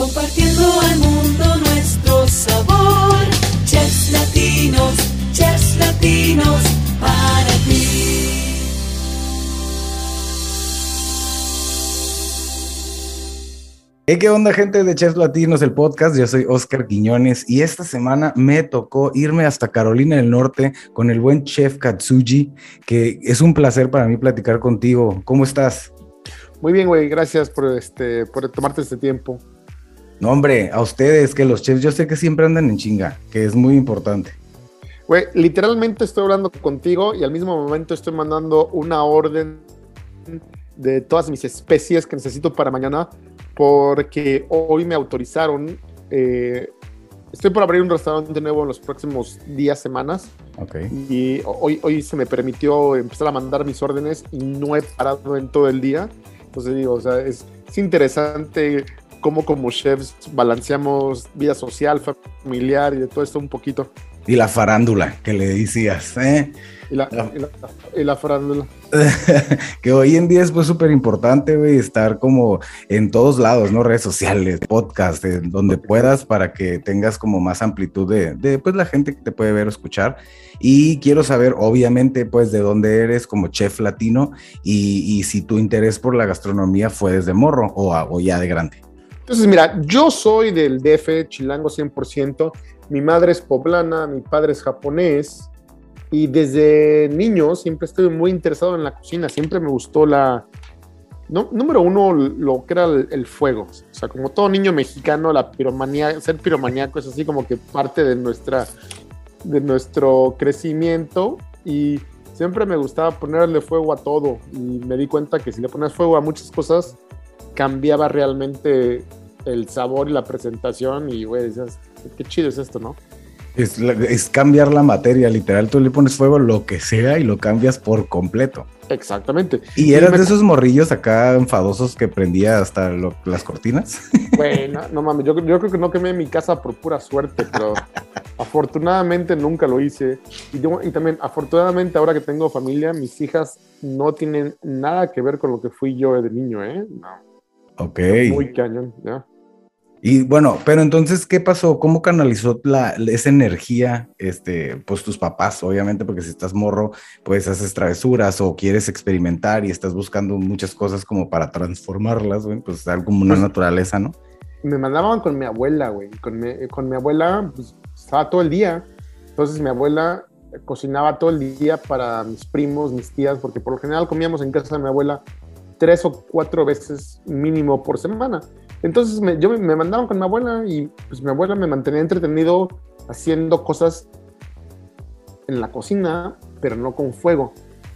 compartiendo al mundo nuestro sabor. Chefs latinos, chefs latinos, para ti. Hey, ¿Qué onda, gente de Chefs Latinos, el podcast? Yo soy Oscar Quiñones y esta semana me tocó irme hasta Carolina del Norte con el buen chef Katsuji, que es un placer para mí platicar contigo. ¿Cómo estás? Muy bien, güey, gracias por, este, por tomarte este tiempo. No, hombre, a ustedes, que los chefs, yo sé que siempre andan en chinga, que es muy importante. Güey, literalmente estoy hablando contigo y al mismo momento estoy mandando una orden de todas mis especies que necesito para mañana porque hoy me autorizaron. eh, estoy por abrir un restaurante nuevo en los próximos días, semanas. Ok. Y hoy, hoy se me permitió empezar a mandar mis órdenes y no he parado en todo el día. Entonces digo, o sea, es, es interesante cómo como chefs balanceamos vida social, familiar y de todo esto un poquito. Y la farándula que le decías, ¿eh? Y la, y la, y la farándula. que hoy en día es pues súper importante, güey, estar como en todos lados, ¿no? Redes sociales, podcast, en donde puedas para que tengas como más amplitud de, de, pues la gente que te puede ver o escuchar. Y quiero saber, obviamente, pues de dónde eres como chef latino y, y si tu interés por la gastronomía fue desde morro o, a- o ya de grande. Entonces, mira, yo soy del DF, chilango 100%. Mi madre es poblana, mi padre es japonés. Y desde niño siempre estuve muy interesado en la cocina. Siempre me gustó la. No, número uno, lo que era el, el fuego. O sea, como todo niño mexicano, la piromanía, ser piromaníaco es así como que parte de, nuestra, de nuestro crecimiento. Y siempre me gustaba ponerle fuego a todo. Y me di cuenta que si le pones fuego a muchas cosas, cambiaba realmente el sabor y la presentación y, güey, decías, qué chido es esto, ¿no? Es, la- es cambiar la materia, literal, tú le pones fuego lo que sea y lo cambias por completo. Exactamente. ¿Y eras me- de esos morrillos acá enfadosos que prendía hasta lo- las cortinas? Güey, no, mames, yo, yo creo que no quemé mi casa por pura suerte, pero afortunadamente nunca lo hice. Y, yo- y también, afortunadamente, ahora que tengo familia, mis hijas no tienen nada que ver con lo que fui yo de niño, ¿eh? No, Ok. muy cañón, ¿ya? Y bueno, pero entonces, ¿qué pasó? ¿Cómo canalizó la, esa energía, este, pues tus papás, obviamente, porque si estás morro, pues haces travesuras o quieres experimentar y estás buscando muchas cosas como para transformarlas, güey, pues es algo como una Pues- naturaleza, ¿no? me mandaban con mi abuela, güey. Con mi, con mi abuela, pues, estaba todo el día. Entonces mi abuela cocinaba todo el día para mis primos, mis tías, porque por lo general comíamos en casa de mi abuela tres o cuatro veces mínimo por semana. Entonces me, yo me, mandaban con mi abuela y pues mi abuela me mantenía entretenido haciendo cosas en la cocina, pero no con fuego.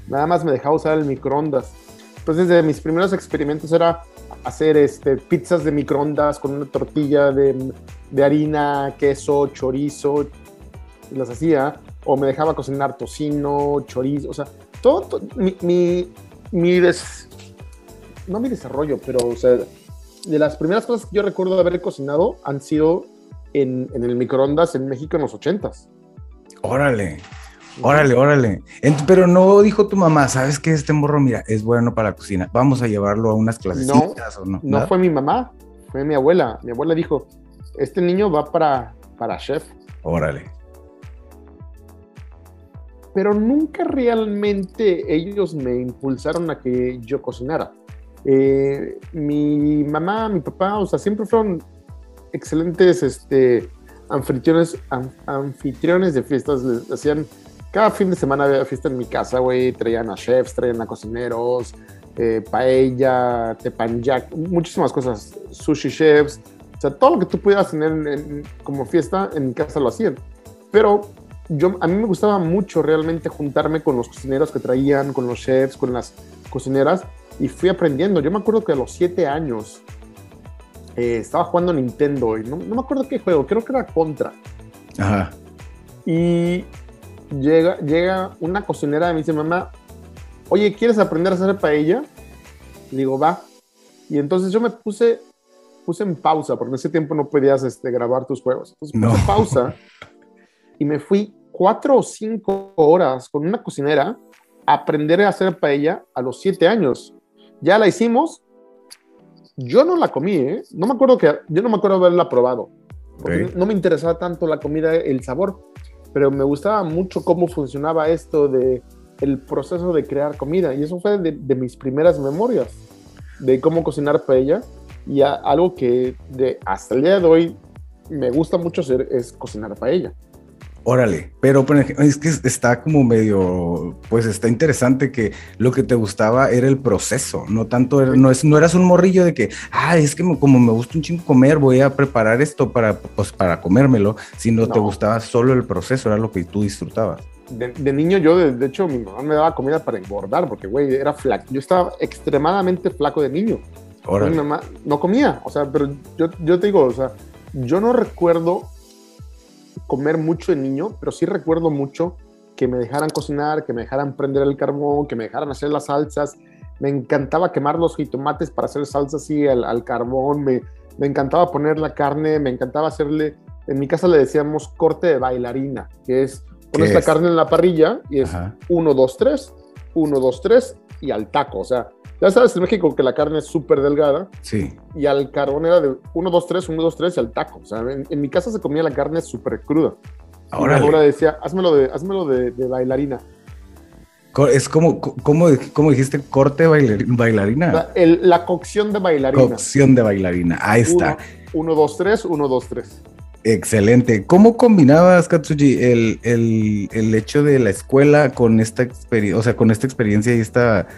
Nada más me dejaba usar el microondas. Entonces de mis primeros experimentos era hacer este, pizzas de microondas con una tortilla de, harina, queso, chorizo, las hacía, o me dejaba cocinar tocino, chorizo, o sea, todo, to- mi, mi, mi des- no mi desarrollo, pero, o sea, de las primeras cosas que yo recuerdo de haber cocinado han sido en, en el microondas en México en los ochentas. Órale, órale, órale. Ent- pero no dijo tu mamá, ¿sabes qué? Este morro, mira, es bueno para la cocina. Vamos a llevarlo a unas clasecitas o no. No fue mi mamá, fue mi abuela. Mi abuela dijo, este niño va para, para chef. Órale. pero nunca realmente ellos me impulsaron a que yo cocinara. Eh, mi mamá, mi papá, o sea, siempre fueron excelentes este, anfitriones, an- anfitriones de fiestas. Les hacían, cada fin de semana había fiesta en mi casa, güey, traían a chefs, traían a cocineros, eh, paella, teppanyaki, muchísimas cosas, sushi chefs, o sea, todo lo que tú pudieras tener en- en- como fiesta, en mi casa lo hacían. Pero yo, a mí me gustaba mucho realmente juntarme con los cocineros que traían, con los chefs, con las cocineras, y fui aprendiendo. Yo me acuerdo que a los siete años eh, estaba jugando Nintendo, y no, no me acuerdo qué juego, creo que era Contra. Ajá. Y llega, llega una cocinera y me dice, mamá, oye, ¿quieres aprender a hacer paella? Le digo, va. Y entonces yo me puse, puse en pausa, porque en ese tiempo no podías este, grabar tus juegos. Entonces puse No. pausa y me fui cuatro o cinco horas con una cocinera aprender a hacer paella a los siete años. Ya la hicimos Yo no la comí, ¿eh? No me acuerdo que, yo no me acuerdo haberla probado. Porque no me interesaba tanto la comida, el sabor, pero me gustaba mucho cómo funcionaba esto de el proceso de crear comida. Y eso fue de, de mis primeras memorias, de cómo cocinar paella. Y a- algo que de, hasta el día de hoy me gusta mucho hacer es cocinar paella. Órale, pero es que está como medio, pues está interesante que lo que te gustaba era el proceso, no tanto, era- no, es, no eras un morrillo de que, ah, es que me- como me gusta un chingo comer, voy a preparar esto para, pues, para comérmelo, sino te No. gustaba solo el proceso, era lo que tú disfrutabas. De, de niño yo, de, de hecho, mi mamá me daba comida para engordar, porque, güey, era flaco. Yo estaba extremadamente flaco de niño. Mi Órale, mamá no comía, o sea, pero yo, yo te digo, o sea, yo no recuerdo comer mucho de niño, pero sí recuerdo mucho que me dejaran cocinar, que me dejaran prender el carbón, que me dejaran hacer las salsas. Me encantaba quemar los jitomates para hacer salsa así al, al carbón, me, me encantaba poner la carne, me encantaba hacerle, en mi casa le decíamos corte de bailarina, que es pones ¿Qué la carne en la parrilla y es Ajá. 1, 2, 3, 1, 2, 3 y al taco. O sea, ya sabes en México que la carne es súper delgada sí, y al carbón era de 1, 2, 3, 1, 2, 3 y al taco. O sea, en, en mi casa se comía la carne súper cruda. Órale. abuela decía, házmelo de, házmelo de, de bailarina. Es como, co- como, como dijiste, corte bailarina, sea, el- la cocción de bailarina. cocción de bailarina, ahí está. 1, 2, 3, 1, 2, 3. Excelente. ¿Cómo combinabas, Katsuji, el, el, el hecho de la escuela con esta experiencia, o sea, con esta experiencia y esta,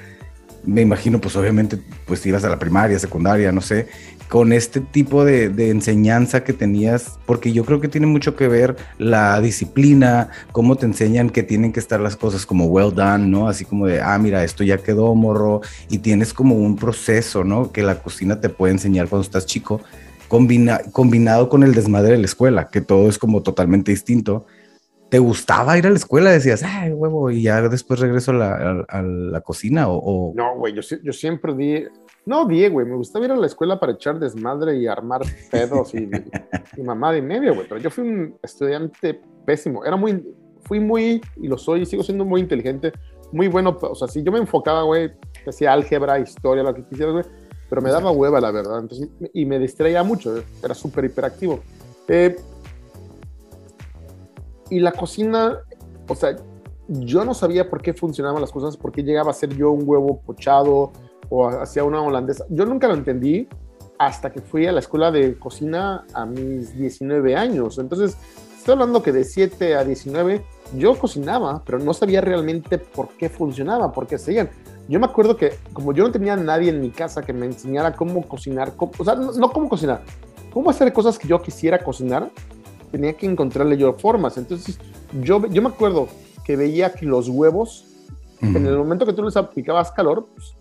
me imagino, pues obviamente, pues ibas a la primaria, secundaria, no sé, con este tipo de, de enseñanza que tenías, porque yo creo que tiene mucho que ver la disciplina, cómo te enseñan que tienen que estar las cosas como well done, ¿no? Así como de, ah, mira, esto ya quedó, morro, y tienes como un proceso, ¿no? Que la cocina te puede enseñar cuando estás chico combina- combinado con el desmadre de la escuela, que todo es como totalmente distinto. ¿Te gustaba ir a la escuela? Decías, ay, huevo, y ya después regreso a la, a- a la cocina o... o- No, güey, yo, yo siempre di... No, di, güey, me gustaba ir a la escuela para echar desmadre y armar pedos y, y mamá de media, güey. Pero yo fui un estudiante pésimo. Era muy... Fui muy, y lo soy, y sigo siendo muy inteligente, muy bueno. O sea, si yo me enfocaba, güey, hacía álgebra, historia, lo que quisieras, güey, pero me daba hueva, la verdad. Entonces, y me distraía mucho, era súper hiperactivo. Eh, y la cocina, o sea, yo no sabía por qué funcionaban las cosas, por qué llegaba a ser yo un huevo pochado o hacía una holandesa. Yo nunca lo entendí hasta que fui a la escuela de cocina a mis 19 años. Entonces, estoy hablando que de 7 a 19 yo cocinaba, pero no sabía realmente por qué funcionaba, por qué seguían. Yo me acuerdo que como yo no tenía nadie en mi casa que me enseñara cómo cocinar, cómo- o sea, no, no cómo cocinar, cómo hacer cosas que yo quisiera cocinar, tenía que encontrarle yo formas. Entonces, yo, yo me acuerdo que veía que los huevos, en el momento que tú les aplicabas calor, pues,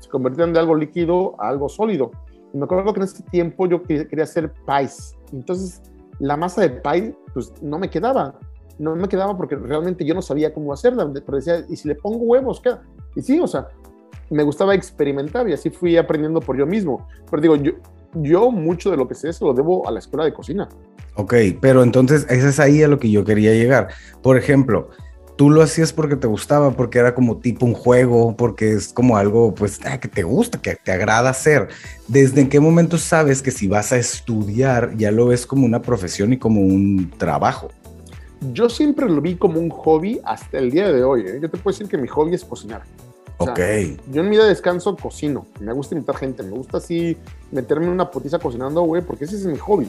se convertían de algo líquido a algo sólido. Y me acuerdo que en ese tiempo yo que- quería hacer pies. Entonces, la masa de pie, pues no me quedaba. No me quedaba porque realmente yo no sabía cómo hacerla. Pero decía, ¿y si le pongo huevos? ¿Qué? Y sí, o sea, me gustaba experimentar y así fui aprendiendo por yo mismo. Pero digo, yo, yo mucho de lo que sé se lo debo a la escuela de cocina. Ok, pero entonces ese es ahí a lo que yo quería llegar. Por ejemplo, tú lo hacías porque te gustaba, porque era como tipo un juego, porque es como algo pues ah, que te gusta, que te agrada hacer. ¿Desde en qué momento sabes que si vas a estudiar ya lo ves como una profesión y como un trabajo? Yo siempre lo vi como un hobby hasta el día de hoy. ¿eh? Yo te puedo decir que mi hobby es cocinar. O sea, Ok, Yo en mi día de descanso cocino. Me gusta invitar gente. Me gusta así meterme en una potiza cocinando, güey, porque ese es mi hobby.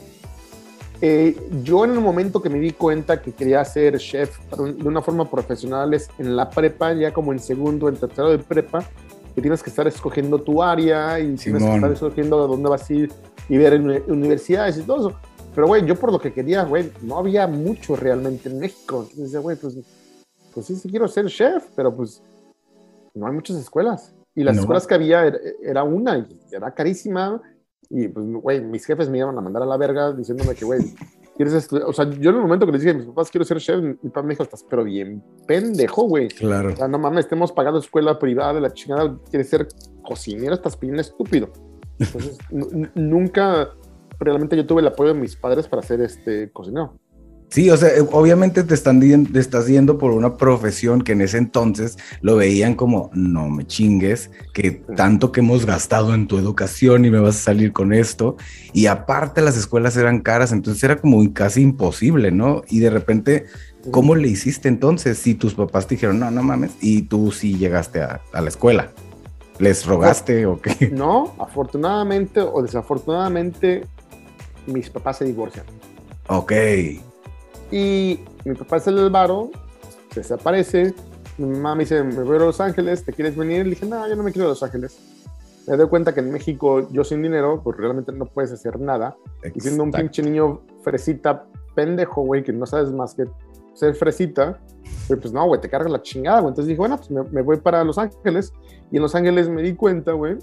Eh, yo en el momento que me di cuenta que quería ser chef de una forma profesional es en la prepa, ya como en segundo, en tercero de prepa, que tienes que estar escogiendo tu área y tienes que Simón. estar escogiendo a dónde vas a ir y ver uni- universidades y todo eso. Pero, güey, yo por lo que quería, güey, no había mucho realmente en México. Entonces decía, güey, pues, pues sí, sí quiero ser chef, pero pues no hay muchas escuelas. Y las No. escuelas que había era, era una y era carísima. Y pues, güey, mis jefes me iban a mandar a la verga diciéndome que, güey, quieres estudiar. O sea, yo en el momento que les dije a mis papás, quiero ser chef, mi papá me dijo, estás pero bien pendejo, güey. claro. O sea, no mames, estemos pagando escuela privada de la chingada, quieres ser cocinero, estás bien estúpido. Entonces, nu- nu- nunca realmente yo tuve el apoyo de mis padres para ser este cocinero. Sí, o sea, eh, obviamente te, están, te estás yendo por una profesión que en ese entonces lo veían como, no me chingues, que tanto que hemos gastado en tu educación y me vas a salir con esto. Y aparte las escuelas eran caras, entonces era como casi imposible, ¿no? Y de repente, ¿cómo le hiciste entonces si tus papás te dijeron, no, no mames, y tú sí llegaste a, a la escuela? ¿Les rogaste o qué? No, afortunadamente o desafortunadamente, mis papás se divorcian. Ok. Y mi papá es el varo, se desaparece. Mi mamá me dice, me voy a Los Ángeles, ¿te quieres venir? Le dije, no, yo no me quiero a Los Ángeles. Me doy cuenta que en México, yo sin dinero, pues realmente no puedes hacer nada. Y siendo un Exacto. pinche niño fresita, pendejo, güey, que no sabes más que ser fresita, pues no, güey, te carga la chingada, güey. Entonces dije, bueno, pues me, me voy para Los Ángeles. Y en Los Ángeles me di cuenta, güey,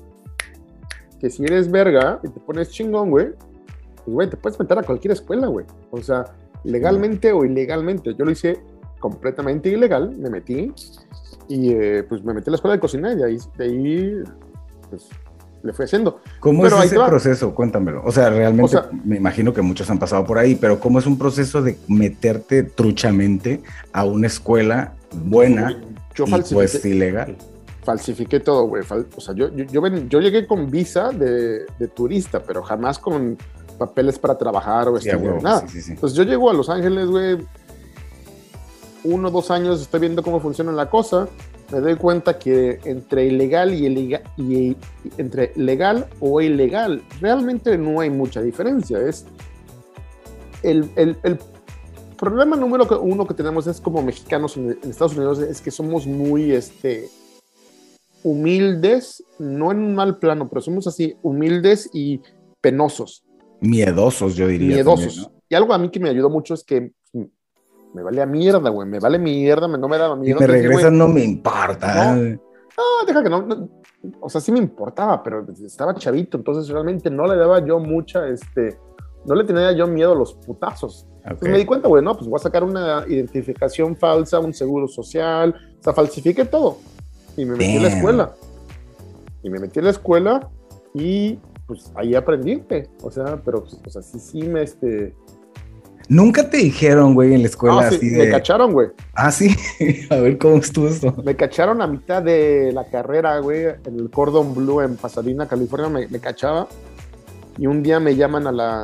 que si eres verga y te pones chingón, güey, pues, güey, te puedes meter a cualquier escuela, güey. O sea, legalmente o ilegalmente. Yo lo hice completamente ilegal, me metí y eh, pues me metí a la escuela de cocina y de ahí, de ahí pues, le fui haciendo. ¿Cómo Pero es ese proceso? Cuéntamelo. O sea, realmente O sea- me imagino que muchos han pasado por ahí, pero ¿cómo es un proceso de meterte truchamente a una escuela buena Yo y pues ilegal? falsifiqué todo, güey. Fal- o sea, yo, yo, yo, ven- yo llegué con visa de, de turista, pero jamás con papeles para trabajar o estudiar, nada. sí, sí, sí. Entonces yo llego a Los Ángeles, güey, uno o dos años estoy viendo cómo funciona la cosa, me doy cuenta que entre ilegal y, ilega- y, entre legal o ilegal realmente no hay mucha diferencia. Es el, el- el problema número uno que tenemos es como mexicanos en, en Estados Unidos es que somos muy este, humildes, no en un mal plano, pero somos así humildes y penosos Miedosos, yo diría. miedosos. también, Y algo a mí que me ayudó mucho es que mm, me vale a mierda, güey. Me vale mierda, me- no me daba ¿no? Si miedo. me regresan, no me importa. No. No, deja que no, no, O sea, sí me importaba, pero estaba chavito. Entonces realmente no le daba yo mucha, este. No le tenía yo miedo a los putazos. Ok. Entonces me di cuenta, güey, no, pues voy a sacar una identificación falsa, un seguro social. O sea, falsifiqué todo. Y me metí a la Damn. escuela. Y me metí a la escuela y pues ahí aprendí, güey. O sea, pero pues, sea, sí, me, este, Nunca te dijeron, güey, en la escuela sí, así me de. cacharon, güey. Ah, sí. a ver cómo estuvo esto. Me cacharon a mitad de la carrera, güey, en el Cordon Blue en Pasadena, California, me, me cachaba. Y un día me llaman a la,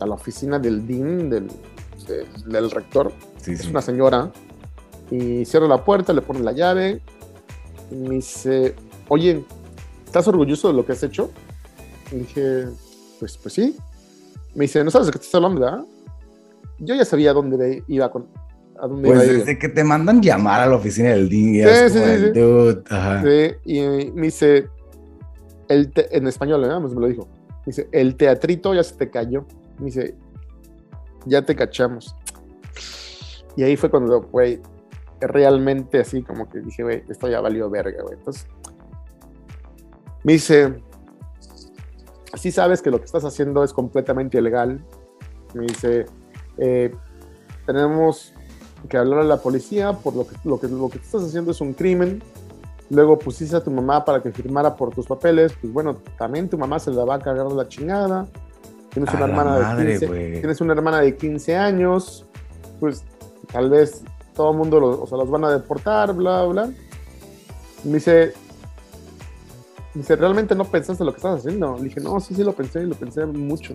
a la oficina del dean, del, de- del rector. Sí, Es sí. una señora. Y cierro la puerta, le ponen la llave. Y me dice, oye, ¿estás orgulloso de lo que has hecho? Y dije, pues, pues sí. Me dice, ¿no sabes de qué estás hablando, verdad? Yo ya sabía a dónde iba con... A dónde Pues iba ella. desde que te mandan llamar a la oficina del y Sí, sí, como sí, el sí. dude, ajá. Sí, y me dice, el te- en español, ¿eh? Pues me lo dijo. Dice, el teatrito ya se te cayó. Me dice, ya te cachamos. Y ahí fue cuando, güey, realmente así como que dije, güey, esto ya valió verga, güey. Entonces, me dice, sí sabes que lo que estás haciendo es completamente ilegal. Me dice, eh, tenemos que hablar a la policía por lo que, lo que lo que estás haciendo es un crimen. Luego pusiste a tu mamá para que firmara por tus papeles. Pues bueno, también tu mamá se la va a cagar la chingada. Tienes A una hermana madre, de 15, güey. tienes una hermana de 15 años. Pues tal vez todo el mundo o sea, los van a deportar, bla, bla. Me dice, dice, ¿realmente no pensaste lo que estás haciendo? Le dije, no, sí, sí lo pensé, lo pensé mucho.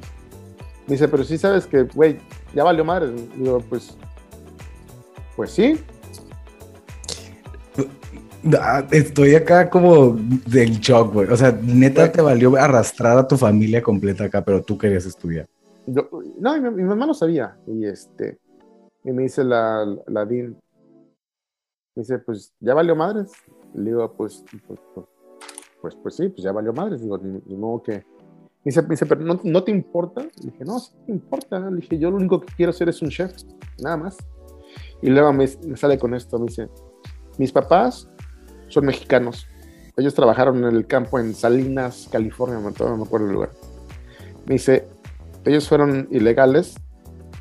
Dice, pero sí sabes que, güey, ya valió madre. Digo, pues, pues sí. Ah, Estoy acá como del shock, güey. O sea, neta te valió arrastrar a tu familia completa acá, pero tú querías estudiar. Yo- no, mi, mi mamá no sabía. Y este, y me dice la, la Dean, me dice, pues, ¿ya valió madres? Le digo, pues, pues, pues, pues, pues sí, pues ya valió madres. Digo, ni, ni modo que. Me dice, me dice, pero ¿no, ¿no te importa? Le dije, no, sí me importa. Le dije, yo lo único que quiero hacer es un chef, nada más. Y luego me, me sale con esto, me dice, mis papás son mexicanos. Ellos trabajaron en el campo en Salinas, California, no me acuerdo el lugar. Me dice, ellos fueron ilegales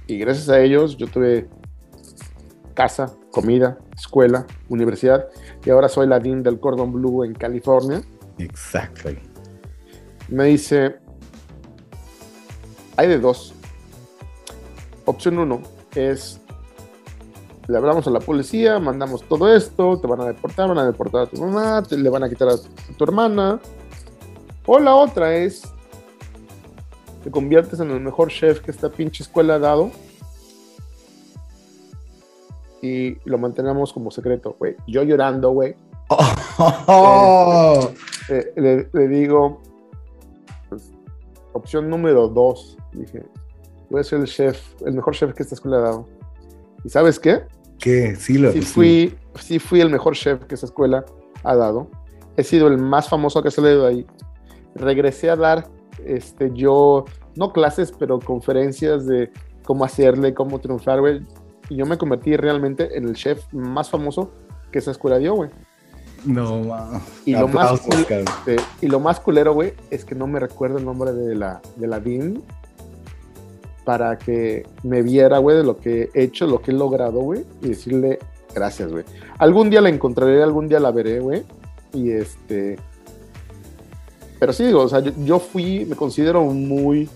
y gracias a ellos yo tuve casa, comida, escuela, universidad y ahora soy la dean del Cordon Blue en California. Exacto. Me dice, hay de dos. Opción uno, es, le hablamos a la policía, mandamos todo esto, te van a deportar, van a deportar a tu mamá, te, le van a quitar a tu hermana. O la otra es, te conviertes en el mejor chef que esta pinche escuela ha dado y lo mantenemos como secreto, güey. Yo llorando, güey. Oh. Eh, le, le digo, pues, opción número dos, dije, voy a ser el chef, el mejor chef que esta escuela ha dado. ¿Y sabes qué? ¿Qué? Sí, lo Sí sí. fui, sí fui el mejor chef que esa escuela ha dado. He sido el más famoso que ha salido ahí. Regresé a dar, este, yo, no clases, pero conferencias de cómo hacerle, cómo triunfar, güey. Y yo me convertí realmente en el chef más famoso que esa escuela dio, güey. No, ma. Y lo más cabrón. este, y lo más culero, güey, es que no me recuerdo el nombre de la, de la Dean para que me viera, güey, de lo que he hecho, lo que he logrado, güey, y decirle gracias, güey. Algún día la encontraré, algún día la veré, güey, y este... Pero sí, digo, o sea, yo, yo fui, me considero muy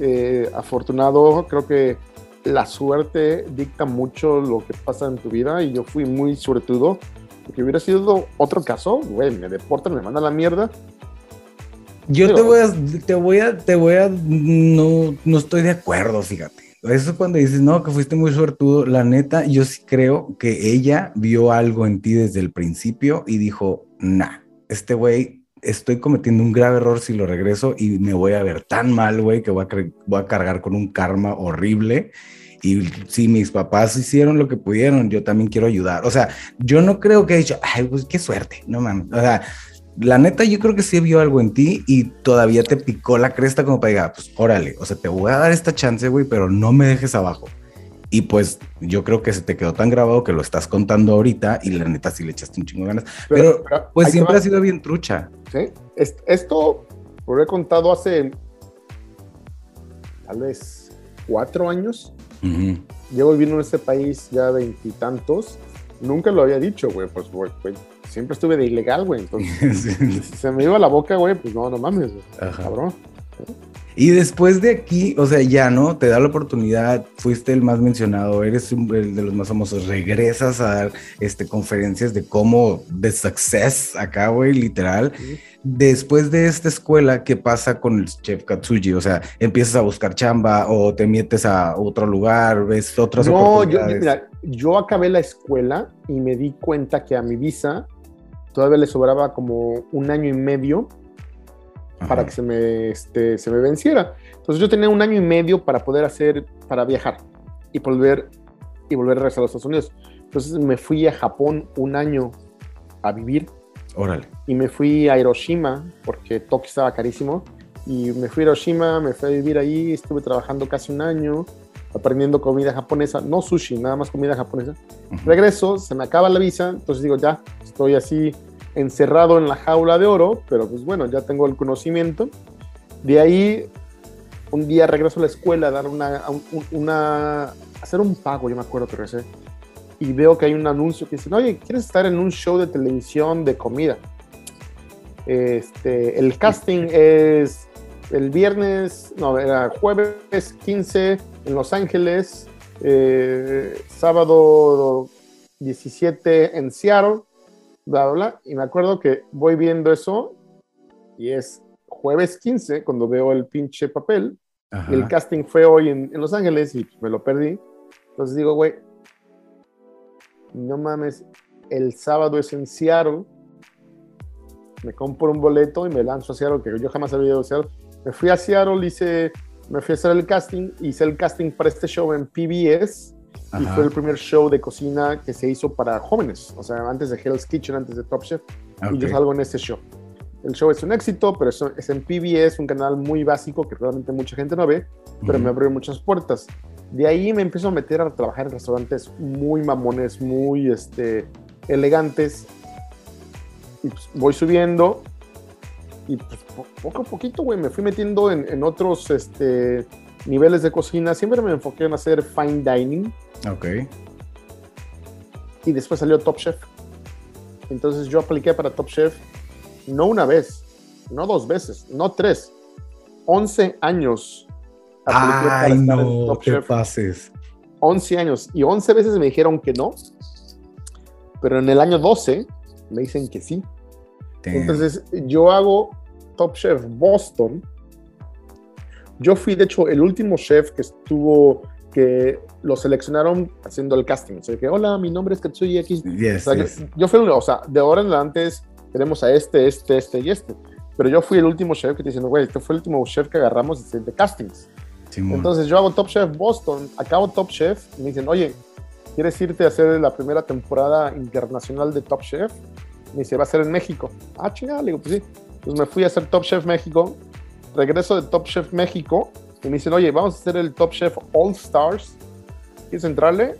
eh, afortunado, creo que la suerte dicta mucho lo que pasa en tu vida y yo fui muy suertudo porque hubiera sido otro caso, güey, me deportan, me mandan a la mierda. Yo te voy a, te voy a, te voy a, no, no estoy de acuerdo, fíjate. Eso es cuando dices, no, que fuiste muy suertudo. La neta, yo sí creo que ella vio algo en ti desde el principio y dijo, nah, este güey, estoy cometiendo un grave error si lo regreso y me voy a ver tan mal, güey, que voy a, voy a cargar con un karma horrible. Y si mis papás hicieron lo que pudieron, yo también quiero ayudar. O sea, yo no creo que haya dicho, ay, pues qué suerte, no mames. O sea, la neta, yo creo que sí vio algo en ti y todavía te picó la cresta como para diga, pues órale, o sea, te voy a dar esta chance, güey, pero no me dejes abajo. Y pues yo creo que se te quedó tan grabado que lo estás contando ahorita y la neta sí le echaste un chingo de ganas. Pero, pues siempre va, ha sido bien trucha. ¿sí? Es- Esto lo he contado hace tal vez cuatro años. Llevo viviendo en este país ya veintitantos. Nunca lo había dicho, güey, pues, güey, siempre estuve de ilegal, güey. Entonces, Sí. se me iba la boca, güey, pues no, no mames, Ajá. cabrón. Y después de aquí, o sea, ya, ¿no? Te da la oportunidad, fuiste el más mencionado, eres un- el de los más famosos, regresas a dar este, conferencias de cómo, de success acá, güey, literal. Sí. Después de esta escuela, ¿qué pasa con el chef Katsuji? O sea, empiezas a buscar chamba o te metes a otro lugar, ves otras No, yo, oportunidades. mira, yo acabé la escuela y me di cuenta que a mi visa todavía le sobraba como un año y medio Ajá. para que se me, este, se me venciera. Entonces yo tenía un año y medio para poder hacer, para viajar y volver, y volver a regresar a los Estados Unidos. Entonces me fui a Japón un año a vivir Órale. y me fui a Hiroshima porque Tokio estaba carísimo y me fui a Hiroshima, me fui a vivir ahí, estuve trabajando casi un año aprendiendo comida japonesa, no sushi, nada más comida japonesa. Ujú. Regreso, se me acaba la visa, entonces digo, ya, estoy así encerrado en la jaula de oro, pero pues bueno, ya tengo el conocimiento. De ahí, un día regreso a la escuela a dar una, una, hacer un pago, yo me acuerdo que regresé, y veo que hay un anuncio que dice, oye, ¿quieres estar en un show de televisión de comida? Este, el casting es el viernes, no, era jueves 15 en Los Ángeles, eh, sábado 17 en Seattle, bla, bla, bla. Y me acuerdo que voy viendo eso y es jueves 15 cuando veo el pinche papel. Ajá. Y el casting fue hoy en, en Los Ángeles y me lo perdí. Entonces digo, güey, no mames, el sábado es en Seattle. Me compro un boleto y me lanzo a Seattle, que yo jamás había ido a Seattle. Me fui a Seattle, hice, me fui a hacer el casting, hice el casting para este show en PBS y Ajá. fue el primer show de cocina que se hizo para jóvenes, o sea, antes de Hell's Kitchen, antes de Top Chef, y yo salgo en este show. El show es un éxito, pero es, es en PBS, un canal muy básico que realmente mucha gente no ve, pero me Ujú. abrió muchas puertas. De ahí me empiezo a meter a trabajar en restaurantes muy mamones, muy este, elegantes. Y pues, voy subiendo. Y pues, po- poco a poquito, güey, me fui metiendo en, en otros este, niveles de cocina. Siempre me enfoqué en hacer fine dining. Ok. Y después salió Top Chef. Entonces yo apliqué para Top Chef no una vez, no dos veces, no tres. 11 años. Ay, no Top Chef. pases. 11 años y 11 veces me dijeron que no, pero en el año 12 me dicen que sí. Damn. Entonces yo hago Top Chef Boston. Yo fui, de hecho, el último chef que estuvo, que lo seleccionaron haciendo el casting. O sea, que, hola, mi nombre es Katsuya X. Yes, O sea, yo- yes. yo, fui, el- o sea, de ahora en adelante tenemos a este, este, este y este. Pero yo fui el último chef que te diciendo, güey, este fue el último chef que agarramos de de castings. Simón. Entonces yo hago Top Chef Boston, acabo Top Chef y me dicen, oye, ¿quieres irte a hacer la primera temporada internacional de Top Chef? Me dice, va a ser en México. Ah, chingada, le digo, pues sí. Entonces me fui a hacer Top Chef México, regreso de Top Chef México y me dicen, oye, vamos a hacer el Top Chef All Stars. ¿Quieres entrarle?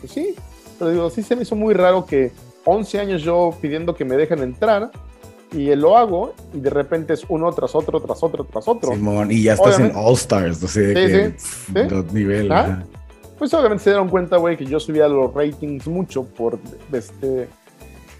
Pues sí. Pero digo, sí se me hizo muy raro que 11 años yo pidiendo que me dejen entrar y lo hago y de repente es uno tras otro, tras otro, tras otro. Simón, y ya estás Obviamente. en All Stars, o sea, Sí, que, sí, pff, sí. los niveles. ¿Ah? Pues obviamente se dieron cuenta, güey, que yo subía los ratings mucho por este.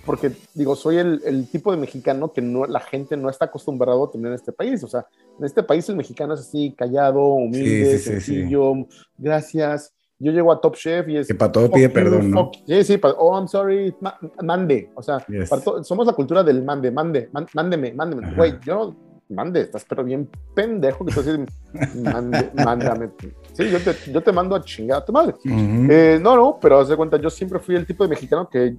Porque, digo, soy el, el tipo de mexicano que no, la gente no está acostumbrado a tener en este país. O sea, en este país el mexicano es así, callado, humilde, Sí, sí, sí, sí. sencillo, gracias. Yo llego a Top Chef y es. Que para todo pide you, perdón, ¿no? Sí, sí, pa- oh, I'm sorry, ma- mande. O sea, Yes. para somos la cultura del mande, mande, man- mándeme, mándeme. Ajá. Güey, yo mande, estás pero bien pendejo que tú dices, mande, mándame. Sí, yo te, yo te mando a chingar a tu madre. Ujú. Eh, no, no, pero haz de cuenta, yo siempre fui el tipo de mexicano que,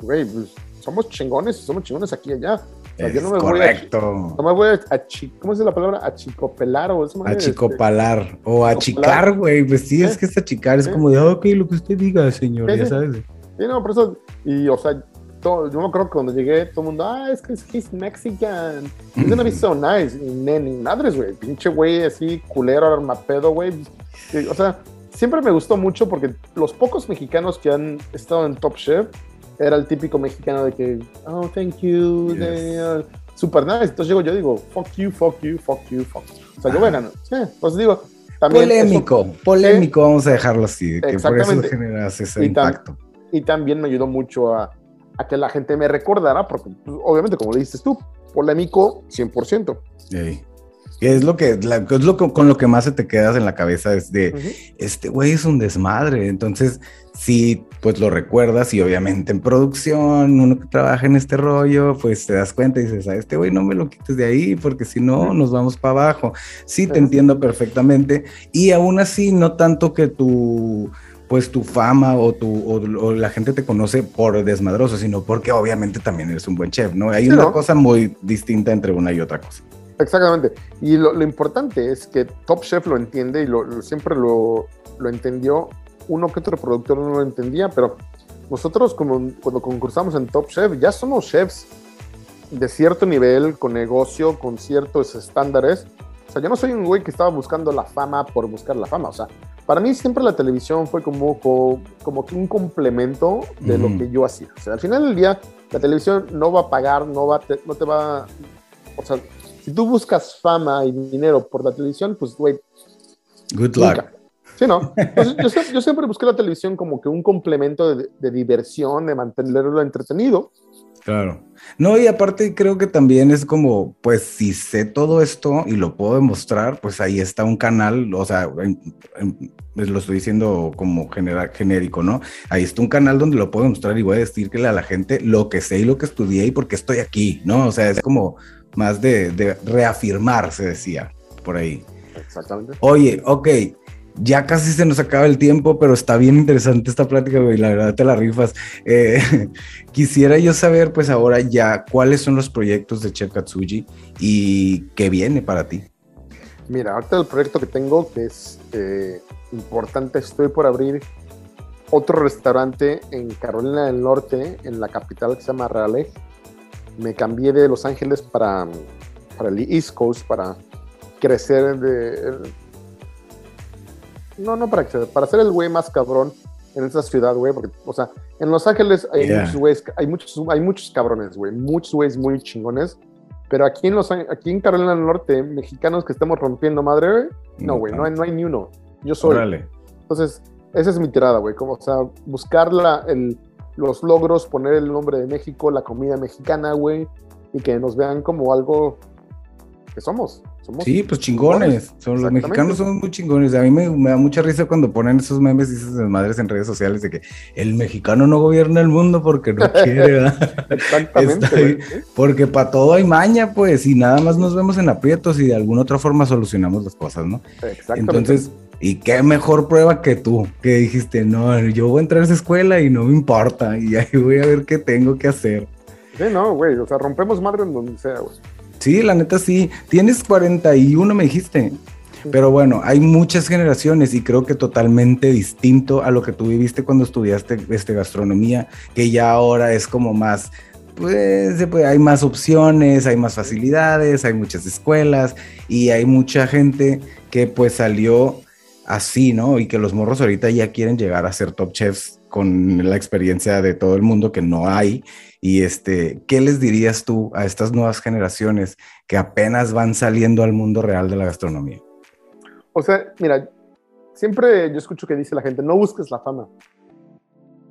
güey, pues, somos chingones, somos chingones aquí y allá. O sea, es yo no me correcto. voy a, no me voy a, achi- ¿cómo es la palabra? Achicopelar o esa madre, este, Achicopalar o achicar, güey. Pues sí, es Sí. que es achicar. Es Sí. como de, "Ah, ok, lo que usted diga, señor, Sí, ya sabes. Sí, no, por eso, y o sea, todo- yo me acuerdo que cuando llegué, todo el mundo, ah, es que es he's Mexican, he's gonna be so nice, y madres, güey, pinche güey así, culero, armapedo, güey, o sea, siempre me gustó mucho porque los pocos mexicanos que han estado en Top Chef, era el típico mexicano de que, oh, thank you, Yes. de, uh, super nice, entonces llego yo digo, fuck you, fuck you, fuck you, fuck you, o sea, yo voy a ganar, sí, pues digo, también eso- Polémico, polémico, vamos a dejarlo así, que por eso generas ese Y tam- impacto. y también me ayudó mucho a, a que la gente me recordara, porque pues, obviamente, como le dices tú, polémico 100%. Ey. Es lo que, la- es lo que- con lo que más se te quedas en la cabeza es de, este güey es un desmadre. Entonces, sí, pues lo recuerdas y obviamente en producción, uno que trabaja en este rollo, pues te das cuenta y dices, a este güey no me lo quites de ahí porque si no nos vamos para abajo. Sí, te entiendo perfectamente. Y aún así, no tanto que tu pues tu fama o, tu, o, o la gente te conoce por desmadroso, sino porque obviamente también eres un buen chef, ¿no? Hay Sí, una ¿no? cosa muy distinta entre una y otra cosa. Exactamente. Y lo, lo importante es que Top Chef lo entiende y lo, lo- siempre lo, lo entendió. Uno que otro productor no lo entendía, pero nosotros como, cuando concursamos en Top Chef ya somos chefs de cierto nivel, con negocio, con ciertos estándares. O sea, yo no soy un güey que estaba buscando la fama por buscar la fama. O sea, para mí siempre la televisión fue como, como, como que un complemento de lo que yo hacía. O sea, al final del día, la televisión no va a pagar, no, va te- no te va... O sea, si tú buscas fama y dinero por la televisión, pues, güey, Good luck. nunca. Sí, ¿no? Entonces, yo, siempre, yo siempre busqué la televisión como que un complemento de, de diversión, de mantenerlo entretenido. Claro. No, y aparte creo que también es como, pues si sé todo esto y lo puedo demostrar, pues ahí está un canal, o sea, en- en- pues lo estoy diciendo como genera- genérico, ¿no? Ahí está un canal donde lo puedo demostrar y voy a decirle a la gente lo que sé y lo que estudié y por qué estoy aquí, ¿no? O sea, es como más de, de reafirmar, se decía por ahí. Exactamente. Oye, ok, ya casi se nos acaba el tiempo, pero está bien interesante esta plática, güey, la verdad te la rifas. Eh, quisiera yo saber, pues ahora ya, cuáles son los proyectos de Chef Katsuji y qué viene para ti. Mira, ahorita el proyecto que tengo, que es eh, importante, estoy por abrir otro restaurante en Carolina del Norte, en la capital que se llama Raleigh. Me cambié de Los Ángeles para, para el East Coast, para crecer de... No, no para crecer, para ser el güey más cabrón en esa ciudad, güey, porque, o sea, en Los Ángeles hay Yeah. muchos güeyes, hay muchos, hay muchos cabrones, güey, muchos güeyes muy chingones, pero aquí en, Los, aquí en Carolina del Norte, mexicanos que estemos rompiendo madre, güey, no, güey, no, hay, no hay ni uno. Yo soy. Órale. Entonces, esa es mi tirada, güey. Como, o sea, buscar la, el, los logros, poner el nombre de México, la comida mexicana, güey, y que nos vean como algo que somos. Somos Sí, pues chingones. Son, los mexicanos somos muy chingones. A mí me, me da mucha risa cuando ponen esos memes y esas desmadres en redes sociales de que el mexicano no gobierna el mundo porque no quiere. Exactamente, ahí. Porque para todo hay maña, pues, y nada más nos vemos en aprietos y de alguna otra forma solucionamos las cosas, ¿no? Exactamente. Entonces, ¿y qué mejor prueba que tú? Que dijiste, no, yo voy a entrar a esa escuela y no me importa, y ahí voy a ver qué tengo que hacer. Sí, no, güey. O sea, rompemos madre en donde sea, güey. Sí, la neta sí. Tienes 41, me dijiste. Pero bueno, hay muchas generaciones y creo que totalmente distinto a lo que tú viviste cuando estudiaste este, gastronomía, que ya ahora es como más, pues, puede- hay más opciones, hay más facilidades, hay muchas escuelas y hay mucha gente que pues salió así, ¿no? Y que los morros ahorita ya quieren llegar a ser top chefs con la experiencia de todo el mundo que no hay. Y este, ¿qué les dirías tú a estas nuevas generaciones que apenas van saliendo al mundo real de la gastronomía? O sea, mira, siempre yo escucho que dice la gente, no busques la fama.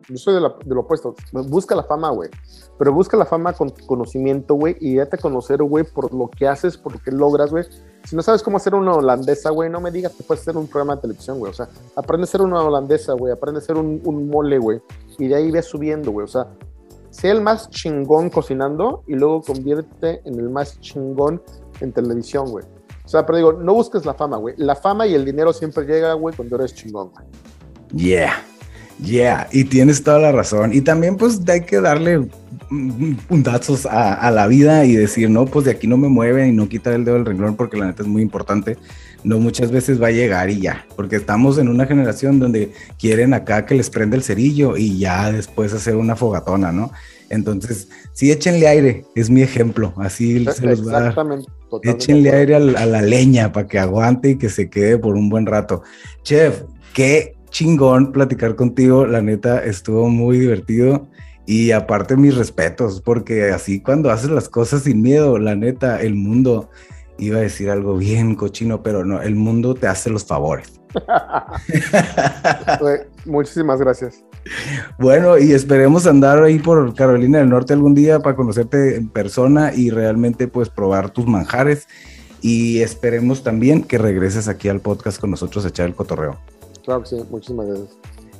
Yo soy de, la- de lo opuesto. Busca la fama, güey. Pero busca la fama con conocimiento, güey. Y date a conocer, güey, por lo que haces, por lo que logras, güey. Si no sabes cómo hacer una holandesa, güey, no me digas que puedes hacer un programa de televisión, güey. O sea, aprende a hacer una holandesa, güey. Aprende a hacer un, un mole, güey. Y de ahí ves subiendo, güey. O sea, sé el más chingón cocinando y luego convierte en el más chingón en televisión, güey. O sea, pero digo, no busques la fama, güey. La fama y el dinero siempre llega, güey, cuando eres chingón, güey. Yeah, yeah, y tienes toda la razón. Y también pues hay que darle mm, puntazos a, a la vida y decir, no, pues de aquí no me mueven y no quitar el dedo del renglón porque la neta es muy importante. No muchas veces va a llegar y ya, porque estamos en una generación donde quieren acá que les prenda el cerillo y ya después hacer una fogatona, ¿no? Entonces, sí, échenle aire, es mi ejemplo, así se los va a dar. Exactamente. totalmente Échenle aire al- a, la leña para que aguante y que se quede por un buen rato. Chef, qué chingón platicar contigo. La neta estuvo muy divertido. Y aparte mis respetos, porque así cuando haces las cosas sin miedo, la neta, el mundo iba a decir algo bien cochino, pero no, el mundo te hace los favores. Güey, muchísimas gracias. Bueno, y esperemos andar ahí por Carolina del Norte algún día para conocerte en persona y realmente pues probar tus manjares. Y esperemos también que regreses aquí al podcast con nosotros a echar el cotorreo. Sí, muchísimas gracias.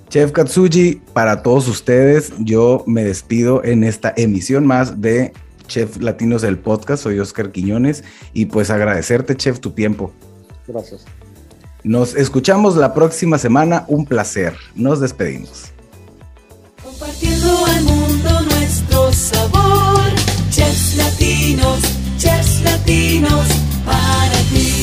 Chef Katsuji, para todos ustedes, yo me despido en esta emisión más de Chef Latinos del Podcast. Soy Oscar Quiñones y pues agradecerte, Chef, tu tiempo. Gracias. Nos escuchamos la próxima semana. Un placer. Nos despedimos. Compartiendo al mundo nuestro sabor. Chefs latinos, chefs latinos, para ti.